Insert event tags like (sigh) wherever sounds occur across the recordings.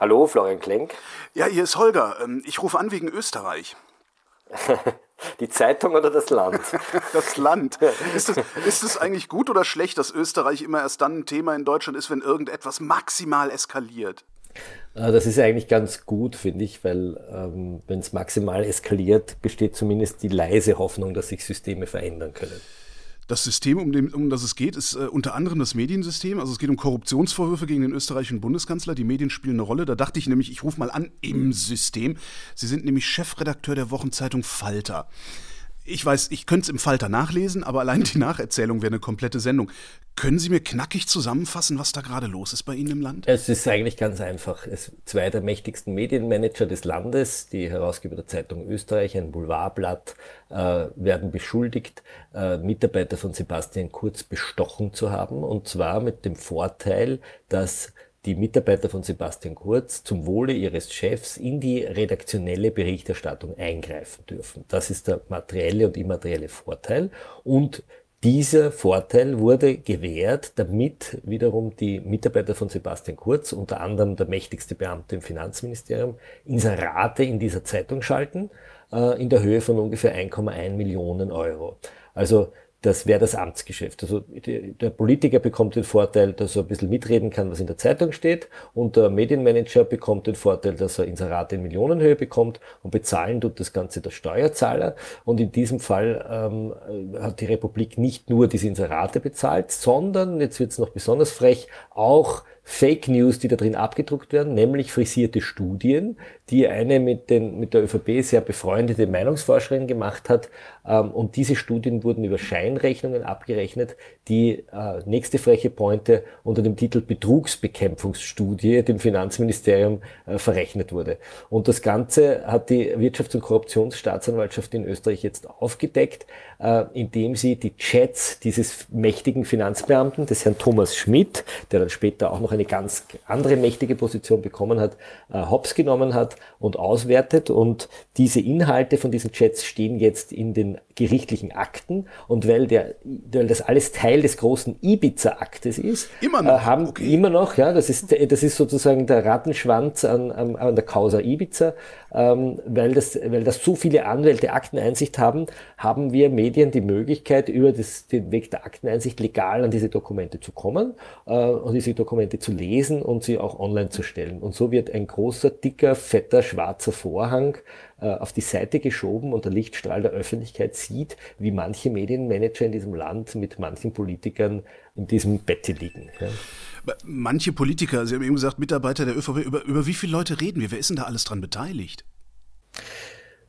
Hallo, Florian Klenk. Ja, hier ist Holger. Ähm, ich rufe an wegen Österreich. (laughs) Die Zeitung oder das Land? (laughs) das Land. Ist es, ist es eigentlich gut oder schlecht, dass Österreich immer erst dann ein Thema in Deutschland ist, wenn irgendetwas maximal eskaliert? Äh, das ist eigentlich ganz gut, finde ich, weil ähm, wenn es maximal eskaliert, besteht zumindest die leise Hoffnung, dass sich Systeme verändern können. Das System, um, dem, um das es geht, ist äh, unter anderem das Mediensystem. Also es geht um Korruptionsvorwürfe gegen den österreichischen Bundeskanzler. Die Medien spielen eine Rolle. Da dachte ich nämlich, ich rufe mal an im System. Sie sind nämlich Chefredakteur der Wochenzeitung Falter. Ich weiß, ich könnte es im Falter nachlesen, aber allein die Nacherzählung wäre eine komplette Sendung. Können Sie mir knackig zusammenfassen, was da gerade los ist bei Ihnen im Land? Es ist eigentlich ganz einfach. Es, zwei der mächtigsten Medienmanager des Landes, die Herausgeber der Zeitung Österreich, ein Boulevardblatt, äh, werden beschuldigt, äh, Mitarbeiter von Sebastian Kurz bestochen zu haben. Und zwar mit dem Vorteil, dass die Mitarbeiter von Sebastian Kurz zum Wohle ihres Chefs in die redaktionelle Berichterstattung eingreifen dürfen. Das ist der materielle und immaterielle Vorteil. Und dieser Vorteil wurde gewährt, damit wiederum die Mitarbeiter von Sebastian Kurz, unter anderem der mächtigste Beamte im Finanzministerium, Inserate in dieser Zeitung schalten, äh, in der Höhe von ungefähr 1,1 Millionen Euro. Also das wäre das Amtsgeschäft. Also der Politiker bekommt den Vorteil, dass er ein bisschen mitreden kann, was in der Zeitung steht, und der Medienmanager bekommt den Vorteil, dass er Inserate in Millionenhöhe bekommt und bezahlen tut das Ganze der Steuerzahler. Und in diesem Fall ähm, hat die Republik nicht nur diese Inserate bezahlt, sondern, jetzt wird es noch besonders frech, auch Fake News, die da drin abgedruckt werden, nämlich frisierte Studien, die eine mit, den, mit der ÖVP sehr befreundete Meinungsforscherin gemacht hat. Ähm, und diese Studien wurden über Scheinrechnungen abgerechnet, die äh, nächste freche Pointe unter dem Titel Betrugsbekämpfungsstudie dem Finanzministerium äh, verrechnet wurde. Und das Ganze hat die Wirtschafts- und Korruptionsstaatsanwaltschaft in Österreich jetzt aufgedeckt, äh, indem sie die Chats dieses mächtigen Finanzbeamten, des Herrn Thomas Schmidt, der dann später auch noch eine ganz andere mächtige Position bekommen hat, äh, hops genommen hat und auswertet. Und diese Inhalte von diesen Chats stehen jetzt in den gerichtlichen Akten. Und weil, der, weil das alles Teil des großen Ibiza-Aktes ist, immer noch, äh, haben okay. immer noch, ja, das ist, das ist sozusagen der Rattenschwanz an, an, an der Causa Ibiza, ähm, weil, das, weil das so viele Anwälte Akteneinsicht haben, haben wir Medien die Möglichkeit, über das, den Weg der Akteneinsicht legal an diese Dokumente zu kommen äh, und diese Dokumente zu lesen und sie auch online zu stellen. Und so wird ein großer, dicker, fetter, schwarzer Vorhang äh, auf die Seite geschoben und der Lichtstrahl der Öffentlichkeit sieht, wie manche Medienmanager in diesem Land mit manchen Politikern in diesem Bett liegen. Ja. Manche Politiker, Sie haben eben gesagt, Mitarbeiter der ÖVP, über, über wie viele Leute reden wir? Wer ist denn da alles dran beteiligt?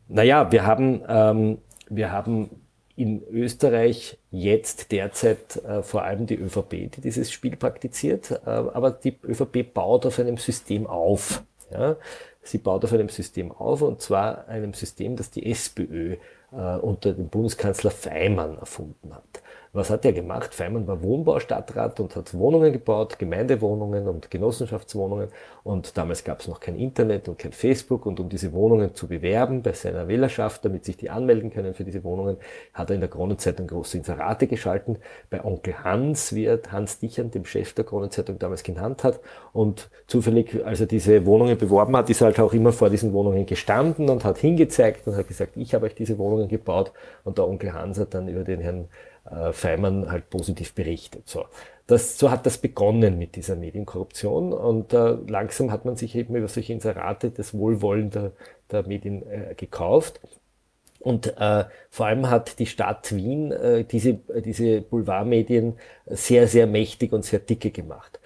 Naja, wir haben, ähm, wir haben in Österreich jetzt derzeit äh, vor allem die ÖVP, die dieses Spiel praktiziert, äh, aber die ÖVP baut auf einem System auf. Ja? Sie baut auf einem System auf und zwar einem System, das die SPÖ äh, unter dem Bundeskanzler Feimann erfunden hat. Was hat er gemacht? Feimann war Wohnbaustadtrat und hat Wohnungen gebaut, Gemeindewohnungen und Genossenschaftswohnungen. Und damals gab es noch kein Internet und kein Facebook. Und um diese Wohnungen zu bewerben bei seiner Wählerschaft, damit sich die anmelden können für diese Wohnungen, hat er in der Kronenzeitung große Inserate geschalten. Bei Onkel Hans, er Hans Dichern, dem Chef der Kronenzeitung damals genannt hat. Und zufällig, als er diese Wohnungen beworben hat, ist er halt auch immer vor diesen Wohnungen gestanden und hat hingezeigt und hat gesagt, ich habe euch diese Wohnungen gebaut. Und der Onkel Hans hat dann über den Herrn äh, Feimann halt positiv berichtet. So. Das, so hat das begonnen mit dieser Medienkorruption und äh, langsam hat man sich eben über solche Inserate das Wohlwollen der, der Medien äh, gekauft. Und äh, vor allem hat die Stadt Wien äh, diese, diese Boulevardmedien sehr, sehr mächtig und sehr dicke gemacht.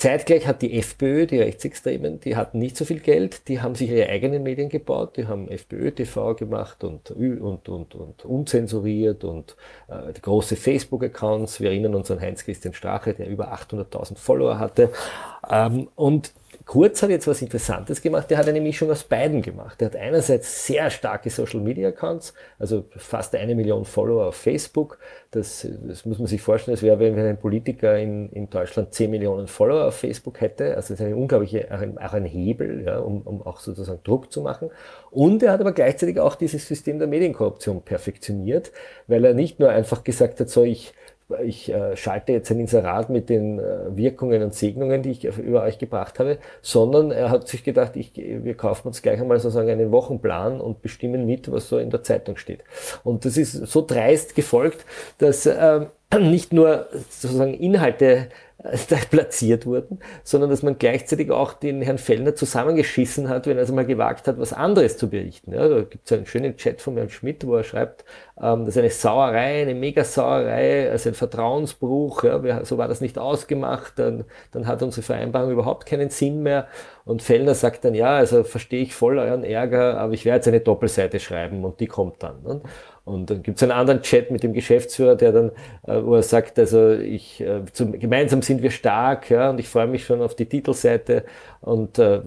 Zeitgleich hat die FPÖ, die Rechtsextremen, die hatten nicht so viel Geld, die haben sich ihre eigenen Medien gebaut, die haben FPÖ-TV gemacht und, und, und, und unzensuriert und äh, große Facebook-Accounts. Wir erinnern uns an Heinz-Christian Strache, der über 800.000 Follower hatte. Ähm, und Kurz hat jetzt was Interessantes gemacht. Der hat eine Mischung aus beiden gemacht. Der hat einerseits sehr starke Social Media Accounts, also fast eine Million Follower auf Facebook. Das, das muss man sich vorstellen, das wäre, wenn ein Politiker in, in Deutschland 10 Millionen Follower auf Facebook hätte. Also das ist eine unglaubliche, auch ein, auch ein Hebel, ja, um, um auch sozusagen Druck zu machen. Und er hat aber gleichzeitig auch dieses System der Medienkorruption perfektioniert, weil er nicht nur einfach gesagt hat, so ich ich äh, schalte jetzt ein Inserat mit den äh, Wirkungen und Segnungen, die ich über euch gebracht habe, sondern er hat sich gedacht, ich, wir kaufen uns gleich einmal sozusagen einen Wochenplan und bestimmen mit, was so in der Zeitung steht. Und das ist so dreist gefolgt, dass äh, nicht nur sozusagen Inhalte (laughs) platziert wurden, sondern dass man gleichzeitig auch den Herrn Fellner zusammengeschissen hat, wenn er es mal gewagt hat, was anderes zu berichten. Ja, da gibt es einen schönen Chat von Herrn Schmidt, wo er schreibt, ähm, das ist eine Sauerei, eine Megasauerei, also ein Vertrauensbruch, ja, so war das nicht ausgemacht, dann, dann hat unsere Vereinbarung überhaupt keinen Sinn mehr. Und Fellner sagt dann, ja, also verstehe ich voll euren Ärger, aber ich werde jetzt eine Doppelseite schreiben und die kommt dann. Ne? Und dann gibt es einen anderen Chat mit dem Geschäftsführer, der dann, äh, wo er sagt, also ich, äh, zum, gemeinsam sind wir stark, ja, und ich freue mich schon auf die Titelseite. Und äh,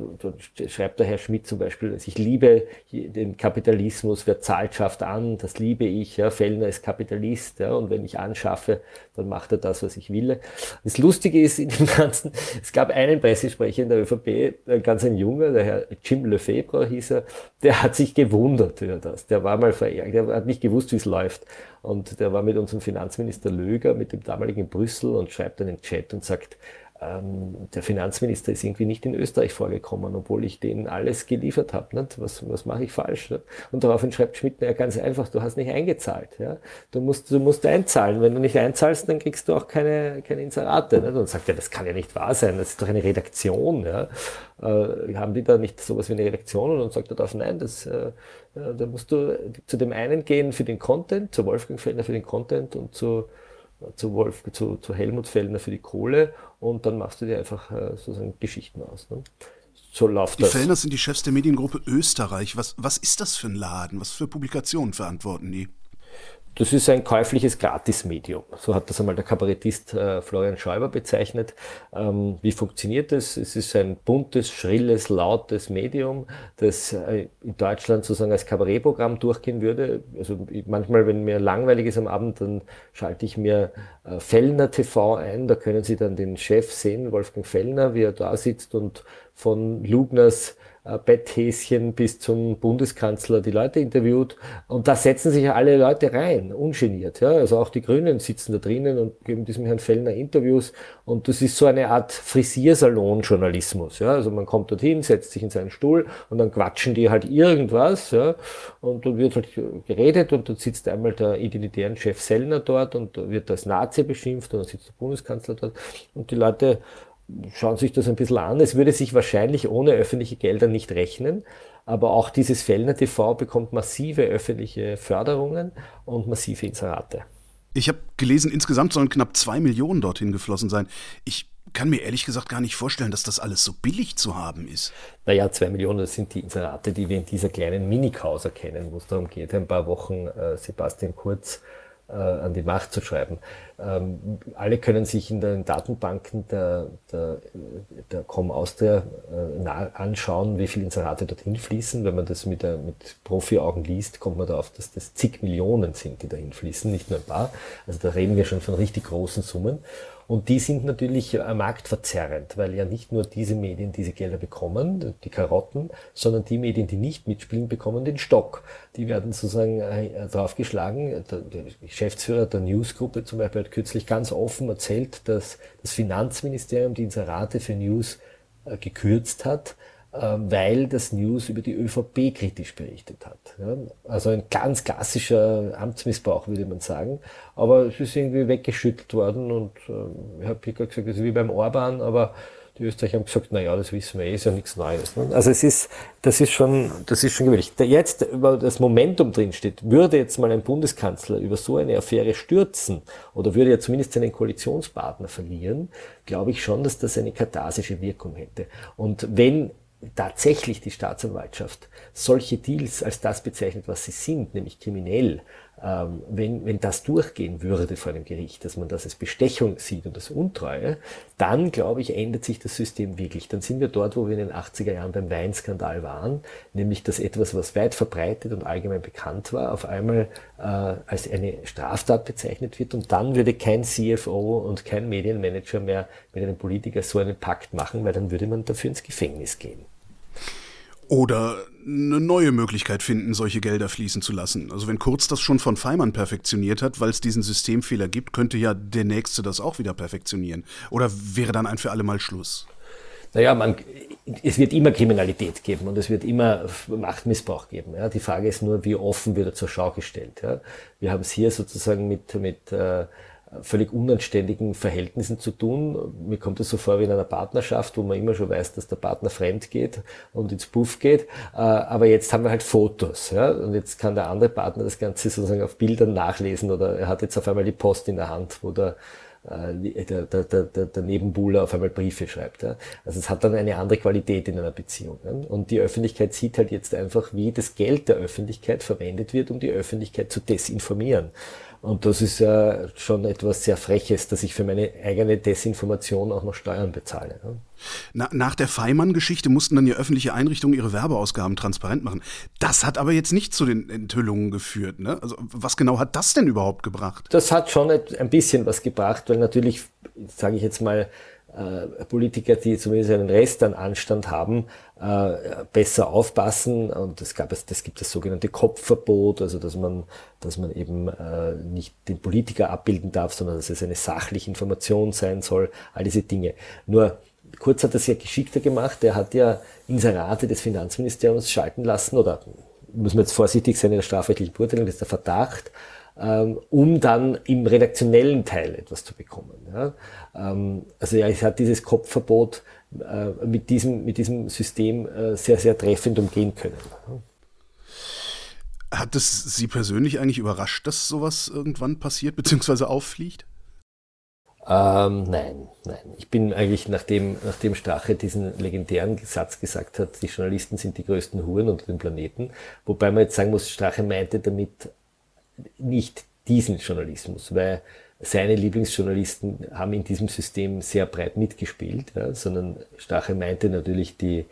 schreibt der Herr Schmidt zum Beispiel, dass ich liebe den Kapitalismus, wer zahlt, schafft an, das liebe ich, ja, Fellner ist Kapitalist, ja, und wenn ich anschaffe, dann macht er das, was ich will. Das Lustige ist in dem Ganzen, es gab einen Pressesprecher in der ÖVP, ein ganz ein junger, der Herr Jim Lefebvre hieß er, der hat sich gewundert über das. Der war mal verärgert, der hat nicht gewusst, wie es läuft. Und der war mit unserem Finanzminister Löger, mit dem damaligen Brüssel und schreibt den Chat und sagt, ähm, der Finanzminister ist irgendwie nicht in Österreich vorgekommen, obwohl ich denen alles geliefert habe. Nicht? Was, was mache ich falsch? Nicht? Und daraufhin schreibt Schmidt, ja ganz einfach, du hast nicht eingezahlt. Ja? Du, musst, du musst einzahlen. Wenn du nicht einzahlst, dann kriegst du auch keine, keine Inserate. Nicht? Und sagt ja, das kann ja nicht wahr sein, das ist doch eine Redaktion. Ja? Äh, haben die da nicht sowas wie eine Redaktion? Und dann sagt er darauf, nein, das, äh, da musst du zu dem einen gehen für den Content, zu Wolfgang Fellner für den Content und zu zu, Wolf, zu, zu Helmut Fellner für die Kohle und dann machst du dir einfach äh, sozusagen Geschichten aus. Ne? So läuft die das. Die Fellner sind die Chefs der Mediengruppe Österreich. Was, was ist das für ein Laden? Was für Publikationen verantworten die? Das ist ein käufliches Gratismedium. So hat das einmal der Kabarettist äh, Florian Schäuber bezeichnet. Ähm, wie funktioniert das? Es ist ein buntes, schrilles, lautes Medium, das äh, in Deutschland sozusagen als Kabarettprogramm durchgehen würde. Also manchmal, wenn mir langweilig ist am Abend, dann schalte ich mir äh, Fellner TV ein. Da können Sie dann den Chef sehen, Wolfgang Fellner, wie er da sitzt und von Lugners äh, Betthäschen bis zum Bundeskanzler die Leute interviewt. Und da setzen sich alle Leute rein, ungeniert. Ja? Also auch die Grünen sitzen da drinnen und geben diesem Herrn Fellner Interviews. Und das ist so eine Art Frisiersalon-Journalismus. Ja? Also man kommt dorthin, setzt sich in seinen Stuhl und dann quatschen die halt irgendwas. Ja? Und dann wird halt geredet und dann sitzt einmal der identitären Chef Sellner dort und wird als Nazi beschimpft und dann sitzt der Bundeskanzler dort. Und die Leute schauen sich das ein bisschen an. Es würde sich wahrscheinlich ohne öffentliche Gelder nicht rechnen, aber auch dieses Fellner TV bekommt massive öffentliche Förderungen und massive Inserate. Ich habe gelesen, insgesamt sollen knapp zwei Millionen dorthin geflossen sein. Ich kann mir ehrlich gesagt gar nicht vorstellen, dass das alles so billig zu haben ist. Naja, zwei Millionen, das sind die Inserate, die wir in dieser kleinen Minikauser kennen, wo es darum geht, ein paar Wochen äh, Sebastian Kurz äh, an die Macht zu schreiben. Ähm, alle können sich in den Datenbanken der, der, der Com Austria äh, anschauen, wie viele Inserate dorthin fließen. Wenn man das mit, der, mit Profi-Augen liest, kommt man darauf, dass das zig Millionen sind, die dahin fließen, nicht nur ein paar. Also da reden wir schon von richtig großen Summen. Und die sind natürlich äh, marktverzerrend, weil ja nicht nur diese Medien diese Gelder bekommen, die Karotten, sondern die Medien, die nicht mitspielen, bekommen den Stock. Die werden sozusagen äh, draufgeschlagen. Der, Geschäftsführer der Newsgruppe zum Beispiel hat kürzlich ganz offen erzählt, dass das Finanzministerium die Inserate für News äh, gekürzt hat, weil das News über die ÖVP kritisch berichtet hat. Also ein ganz klassischer Amtsmissbrauch, würde man sagen. Aber es ist irgendwie weggeschüttelt worden und äh, Herr Picker gesagt, das ist wie beim Orban, aber die Österreicher haben gesagt, na ja, das wissen wir ist ja nichts Neues. Ne? Also es ist, das ist schon, das ist schon gewöhnlich. Da jetzt über das Momentum drin steht, würde jetzt mal ein Bundeskanzler über so eine Affäre stürzen oder würde er zumindest seinen Koalitionspartner verlieren, glaube ich schon, dass das eine katharsische Wirkung hätte. Und wenn tatsächlich die Staatsanwaltschaft solche Deals als das bezeichnet, was sie sind, nämlich kriminell, ähm, wenn, wenn das durchgehen würde vor einem Gericht, dass man das als Bestechung sieht und als Untreue, dann, glaube ich, ändert sich das System wirklich. Dann sind wir dort, wo wir in den 80er Jahren beim Weinskandal waren, nämlich dass etwas, was weit verbreitet und allgemein bekannt war, auf einmal äh, als eine Straftat bezeichnet wird und dann würde kein CFO und kein Medienmanager mehr mit einem Politiker so einen Pakt machen, weil dann würde man dafür ins Gefängnis gehen. Oder eine neue Möglichkeit finden, solche Gelder fließen zu lassen. Also wenn Kurz das schon von Feimann perfektioniert hat, weil es diesen Systemfehler gibt, könnte ja der Nächste das auch wieder perfektionieren. Oder wäre dann ein für alle Mal Schluss? Naja, man, es wird immer Kriminalität geben und es wird immer Machtmissbrauch geben. Ja. Die Frage ist nur, wie offen wird er zur Schau gestellt. Ja. Wir haben es hier sozusagen mit, mit äh, völlig unanständigen Verhältnissen zu tun. Mir kommt es so vor wie in einer Partnerschaft, wo man immer schon weiß, dass der Partner fremd geht und ins Puff geht. Äh, aber jetzt haben wir halt Fotos. Ja? Und jetzt kann der andere Partner das Ganze sozusagen auf Bildern nachlesen oder er hat jetzt auf einmal die Post in der Hand, wo der äh, der, der, der, der Nebenbuhler auf einmal Briefe schreibt. Ja. Also es hat dann eine andere Qualität in einer Beziehung. Ja. Und die Öffentlichkeit sieht halt jetzt einfach, wie das Geld der Öffentlichkeit verwendet wird, um die Öffentlichkeit zu desinformieren. Und das ist ja schon etwas sehr Freches, dass ich für meine eigene Desinformation auch noch Steuern bezahle. Na, nach der Feimann-Geschichte mussten dann ja öffentliche Einrichtungen ihre Werbeausgaben transparent machen. Das hat aber jetzt nicht zu den Enthüllungen geführt. Ne? Also was genau hat das denn überhaupt gebracht? Das hat schon ein bisschen was gebracht, weil natürlich, sage ich jetzt mal, äh, Politiker, die zumindest einen Rest an Anstand haben, äh, besser aufpassen. Und es gab es, das gibt das sogenannte Kopfverbot, also dass man, dass man eben äh, nicht den Politiker abbilden darf, sondern dass es eine sachliche Information sein soll, all diese Dinge. Nur Kurz hat das ja geschickter gemacht. Er hat ja Inserate des Finanzministeriums schalten lassen, oder muss man jetzt vorsichtig sein in der strafrechtlichen Beurteilung, das ist der Verdacht, ähm, um dann im redaktionellen Teil etwas zu bekommen. Ja? Ähm, also ja, es hat dieses Kopfverbot äh, mit, diesem, mit diesem System äh, sehr, sehr treffend umgehen können. Hat es Sie persönlich eigentlich überrascht, dass sowas irgendwann passiert bzw. auffliegt? Ähm, nein, nein. Ich bin eigentlich, nachdem, nachdem Strache diesen legendären Satz gesagt hat, die Journalisten sind die größten Huren unter dem Planeten, wobei man jetzt sagen muss, Strache meinte damit nicht diesen Journalismus, weil seine Lieblingsjournalisten haben in diesem System sehr breit mitgespielt, ja, sondern Strache meinte natürlich die,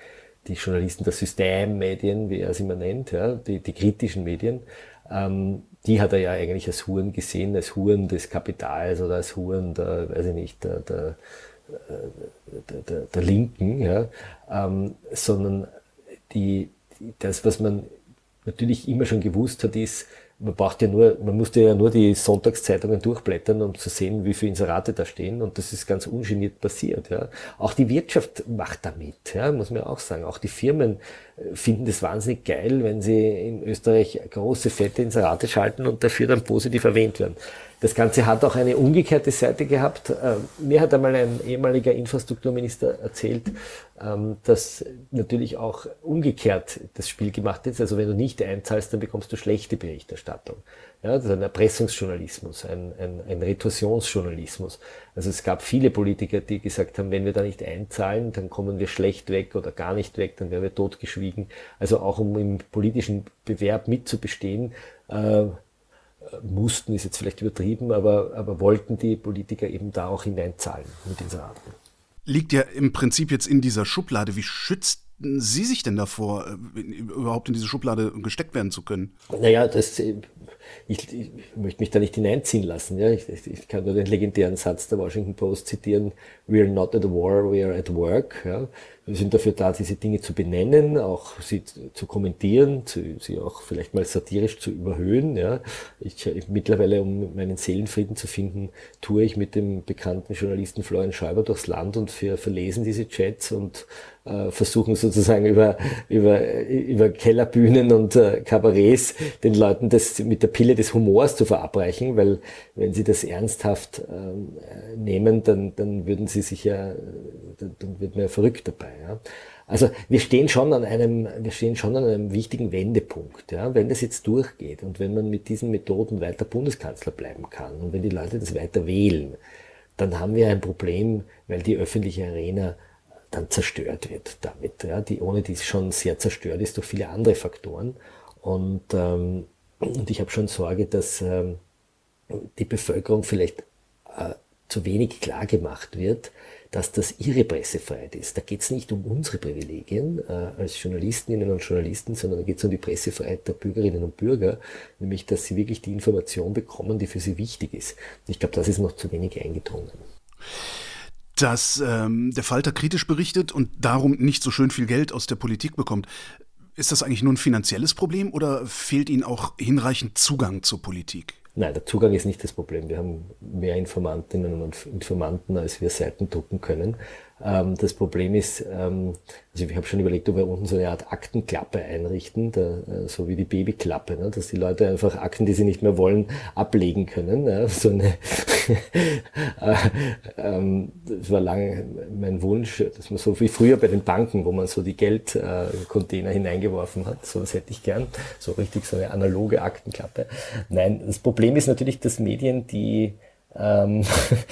die Journalisten der Systemmedien, wie er es immer nennt, ja, die, die kritischen Medien. Ähm, die hat er ja eigentlich als Huren gesehen, als Huren des Kapitals oder als Huren der, weiß ich nicht, der, der, der, der, der Linken, ja, ähm, sondern die, das, was man natürlich immer schon gewusst hat, ist, man braucht ja nur, man musste ja nur die Sonntagszeitungen durchblättern, um zu sehen, wie viele Inserate da stehen. Und das ist ganz ungeniert passiert. Ja. Auch die Wirtschaft macht damit, ja, muss man auch sagen. Auch die Firmen äh, finden das wahnsinnig geil, wenn sie in Österreich große, fette Inserate schalten und dafür dann positiv erwähnt werden. Das Ganze hat auch eine umgekehrte Seite gehabt. Äh, mir hat einmal ein ehemaliger Infrastrukturminister erzählt, ähm, dass natürlich auch umgekehrt das Spiel gemacht ist. Also wenn du nicht einzahlst, dann bekommst du schlechte Berichterstattung. Ja, das ist ein Erpressungsjournalismus, ein, ein, ein Retorsionsjournalismus. Also es gab viele Politiker, die gesagt haben, wenn wir da nicht einzahlen, dann kommen wir schlecht weg oder gar nicht weg, dann werden wir totgeschwiegen. Also auch um im politischen Bewerb mitzubestehen, äh, mussten, ist jetzt vielleicht übertrieben, aber, aber wollten die Politiker eben da auch hineinzahlen mit Inseraten. Liegt ja im Prinzip jetzt in dieser Schublade. Wie schützt Sie sich denn davor, äh, überhaupt in diese Schublade gesteckt werden zu können? Naja, das, ich, ich möchte mich da nicht hineinziehen lassen. Ja. Ich, ich, kann nur den legendären Satz der Washington Post zitieren, We are not at war, we are at work. Ja. Wir sind dafür da, diese Dinge zu benennen, auch sie zu kommentieren, zu, sie auch vielleicht mal satirisch zu überhöhen. Ja. Ich, mittlerweile, um meinen Seelenfrieden zu finden, tue ich mit dem bekannten Journalisten Florian Schäuber durchs Land und wir verlesen diese Chats und äh, versuchen sozusagen über, über, über Kellerbühnen und äh, Kabarets den Leuten das mit der Pille des Humors zu verabreichen, weil wenn sie das ernsthaft äh, nehmen, dann, dann würden sie sich ja, dann, dann wird man ja verrückt dabei. Ja. Also wir stehen schon an einem, wir stehen schon an einem wichtigen Wendepunkt. Ja. Wenn das jetzt durchgeht und wenn man mit diesen Methoden weiter Bundeskanzler bleiben kann und wenn die Leute das weiter wählen, dann haben wir ein Problem, weil die öffentliche Arena dann zerstört wird damit, ja, die ohne dies schon sehr zerstört ist durch viele andere Faktoren. Und, ähm, und ich habe schon Sorge, dass ähm, die Bevölkerung vielleicht äh, zu wenig klar gemacht wird, dass das ihre Pressefreiheit ist. Da geht es nicht um unsere Privilegien äh, als Journalistinnen und Journalisten, sondern da geht es um die Pressefreiheit der Bürgerinnen und Bürger, nämlich dass sie wirklich die Information bekommen, die für sie wichtig ist. Ich glaube, das ist noch zu wenig eingedrungen. dass ähm, der Falter kritisch berichtet und darum nicht so schön viel Geld aus der Politik bekommt. Ist das eigentlich nur ein finanzielles Problem oder fehlt Ihnen auch hinreichend Zugang zur Politik? Nein, der Zugang ist nicht das Problem. Wir haben mehr Informantinnen und Informanten, als wir Seiten drucken können. Ähm, das Problem ist, ähm, also ich habe schon überlegt, ob wir unten so eine Art Aktenklappe einrichten, da, äh, so wie die Babyklappe, ne? dass die Leute einfach Akten, die sie nicht mehr wollen, ablegen können. Ja? So eine (laughs) äh, ähm, das war lange mein Wunsch, dass man so wie früher bei den Banken, wo man so die Geldcontainer äh, hineingeworfen hat, so was hätte ich gern, so richtig so eine analoge Aktenklappe. Nein, das Problem ist natürlich, dass Medien, die ähm,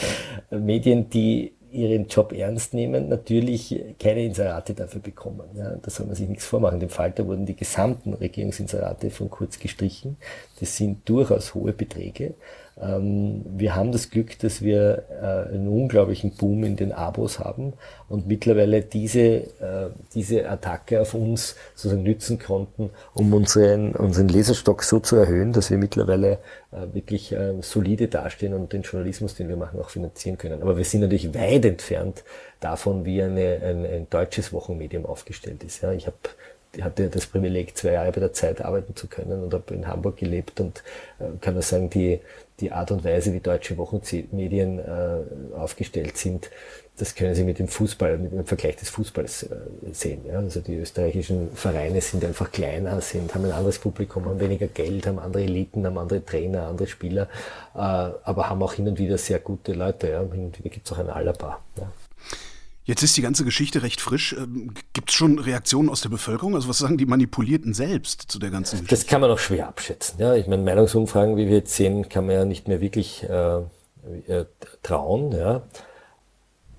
(laughs) Medien, die ihren Job ernst nehmen, natürlich keine Inserate dafür bekommen. Ja, da soll man sich nichts vormachen. Dem Falter wurden die gesamten Regierungsinserate von kurz gestrichen. Das sind durchaus hohe Beträge. Ähm, wir haben das Glück, dass wir äh, einen unglaublichen Boom in den Abos haben und mittlerweile diese, äh, diese Attacke auf uns sozusagen nützen konnten, um unseren, unseren Leserstock so zu erhöhen, dass wir mittlerweile äh, wirklich solide dastehen und den Journalismus, den wir machen, auch finanzieren können. Aber wir sind natürlich weit entfernt davon, wie eine, ein, ein deutsches Wochenmedium aufgestellt ist. Ja, ich habe hatte das Privileg, zwei Jahre bei der Zeit arbeiten zu können und habe in Hamburg gelebt und äh, kann nur sagen, die, die Art und Weise, wie deutsche Wochenmedien äh, aufgestellt sind, das können Sie mit dem Fußball, mit dem Vergleich des Fußballs äh, sehen. Ja? Also die österreichischen Vereine sind einfach kleiner, sind, haben ein anderes Publikum, haben weniger Geld, haben andere Eliten, haben andere Trainer, andere Spieler, äh, aber haben auch hin und wieder sehr gute Leute. Ja? Hin und wieder gibt es auch ein Alaba. Ja? Jetzt ist die ganze Geschichte recht frisch. Ähm, Gibt es schon Reaktionen aus der Bevölkerung? Also was sagen die Manipulierten selbst zu der ganzen Geschichte? Das kann man auch schwer abschätzen. Ja, ich meine, Meinungsumfragen, wie wir jetzt sehen, kann man ja nicht mehr wirklich äh, äh, trauen. Ja.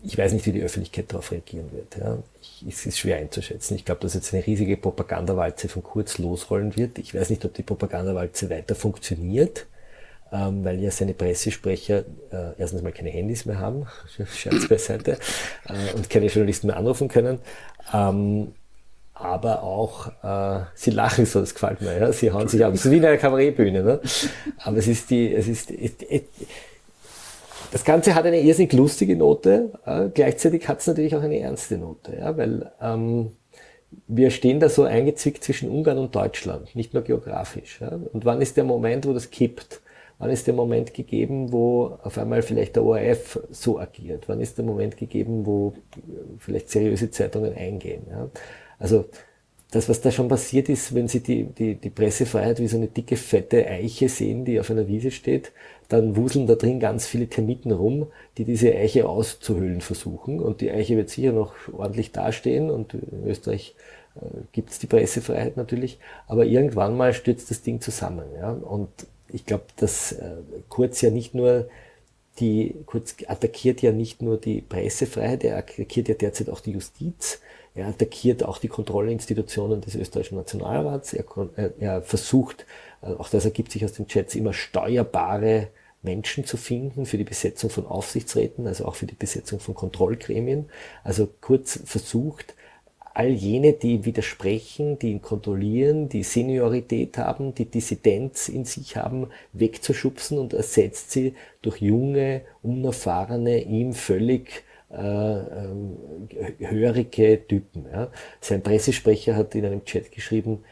Ich weiß nicht, wie die Öffentlichkeit darauf reagieren wird. Ja. Ich, es ist schwer einzuschätzen. Ich glaube, dass jetzt eine riesige Propagandawalze von Kurz losrollen wird. Ich weiß nicht, ob die Propagandawalze weiter funktioniert ähm, weil ja seine Pressesprecher äh, erstens mal keine Handys mehr haben, (laughs) Scherz beiseite, äh, und keine Journalisten mehr anrufen können. Ähm, aber auch, äh, sie lachen so, das gefällt mir, ja? sie hauen sich ab. Ist wie in einer Kabarettbühne, ne? aber es ist die, es ist, es, es, das Ganze hat eine irrsinnig lustige Note, äh, gleichzeitig hat es natürlich auch eine ernste Note, ja? weil ähm, wir stehen da so eingezwickt zwischen Ungarn und Deutschland, nicht nur geografisch. Ja? Und wann ist der Moment, wo das kippt? Wann ist der Moment gegeben, wo auf einmal vielleicht der ORF so agiert? Wann ist der Moment gegeben, wo vielleicht seriöse Zeitungen eingehen? Ja? Also das, was da schon passiert ist, wenn Sie die, die, die Pressefreiheit wie so eine dicke, fette Eiche sehen, die auf einer Wiese steht, dann wuseln da drin ganz viele Termiten rum, die diese Eiche auszuhöhlen versuchen. Und die Eiche wird sicher noch ordentlich dastehen und in Österreich äh, gibt es die Pressefreiheit natürlich, aber irgendwann mal stürzt das Ding zusammen. Ja? Und ich glaube, dass äh, Kurz ja nicht nur die, Kurz attackiert ja nicht nur die Pressefreiheit, er attackiert ja derzeit auch die Justiz, er attackiert auch die Kontrollinstitutionen des österreichischen Nationalrats, er, er versucht, äh, auch das ergibt sich aus den Chats, immer steuerbare Menschen zu finden für die Besetzung von Aufsichtsräten, also auch für die Besetzung von Kontrollgremien. Also Kurz versucht, all jene, die widersprechen, die ihn kontrollieren, die Seniorität haben, die Dissidenz in sich haben, wegzuschubsen und ersetzt sie durch junge, unerfahrene, ihm völlig äh, äh, hörige Typen. Ja. Sein Pressesprecher hat in einem Chat geschrieben, ähm,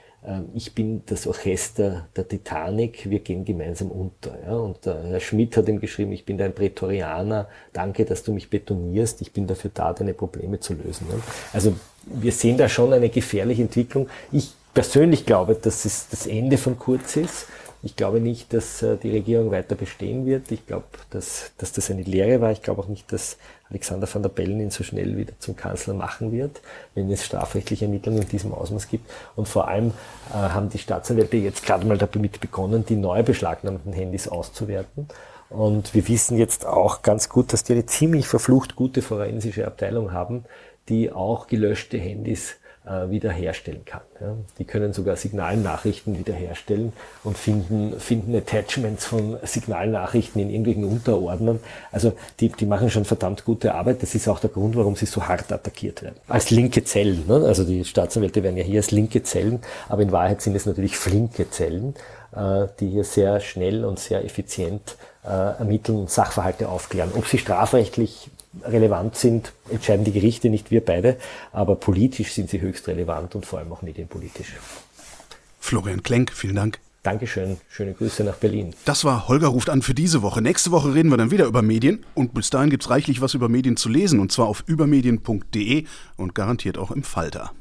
ich bin das Orchester der Titanic, wir gehen gemeinsam unter. Ja? Und der Herr Schmidt hat ihm geschrieben, ich bin dein Prätorianer, danke, dass du mich betonierst, ich bin dafür da, deine Probleme zu lösen. Ja? Also wir sehen da schon eine gefährliche Entwicklung. Ich persönlich glaube, dass es das Ende von Kurz ist. Ich glaube nicht, dass äh, die Regierung weiter bestehen wird. Ich glaube, dass, dass das eine Lehre war. Ich glaube auch nicht, dass Alexander van der Bellen ihn so schnell wieder zum Kanzler machen wird, wenn es strafrechtliche Ermittlungen in diesem Ausmaß gibt. Und vor allem äh, haben die Staatsanwälte jetzt gerade mal damit begonnen, die neu beschlagnahmten Handys auszuwerten. Und wir wissen jetzt auch ganz gut, dass die eine ziemlich verflucht gute forensische Abteilung haben, die auch gelöschte Handys äh, wiederherstellen kann. Ja. Die können sogar Signalnachrichten wiederherstellen und finden, finden Attachments von Signalnachrichten in irgendwelchen Unterordnern. Also die, die machen schon verdammt gute Arbeit. Das ist auch der Grund, warum sie so hart attackiert werden. Als linke Zellen. Ne? Also die Staatsanwälte werden ja hier als linke Zellen, aber in Wahrheit sind es natürlich flinke Zellen, äh, die hier sehr schnell und sehr effizient äh, ermitteln und Sachverhalte aufklären. Ob sie strafrechtlich relevant sind, entscheiden die Gerichte, nicht wir beide, aber politisch sind sie höchst relevant und vor allem auch medienpolitisch. Florian Klenk, vielen Dank. Dankeschön, schöne Grüße nach Berlin. Das war Holger ruft an für diese Woche. Nächste Woche reden wir dann wieder über Medien und bis dahin gibt es reichlich was über Medien zu lesen und zwar auf übermedien.de und garantiert auch im Falter.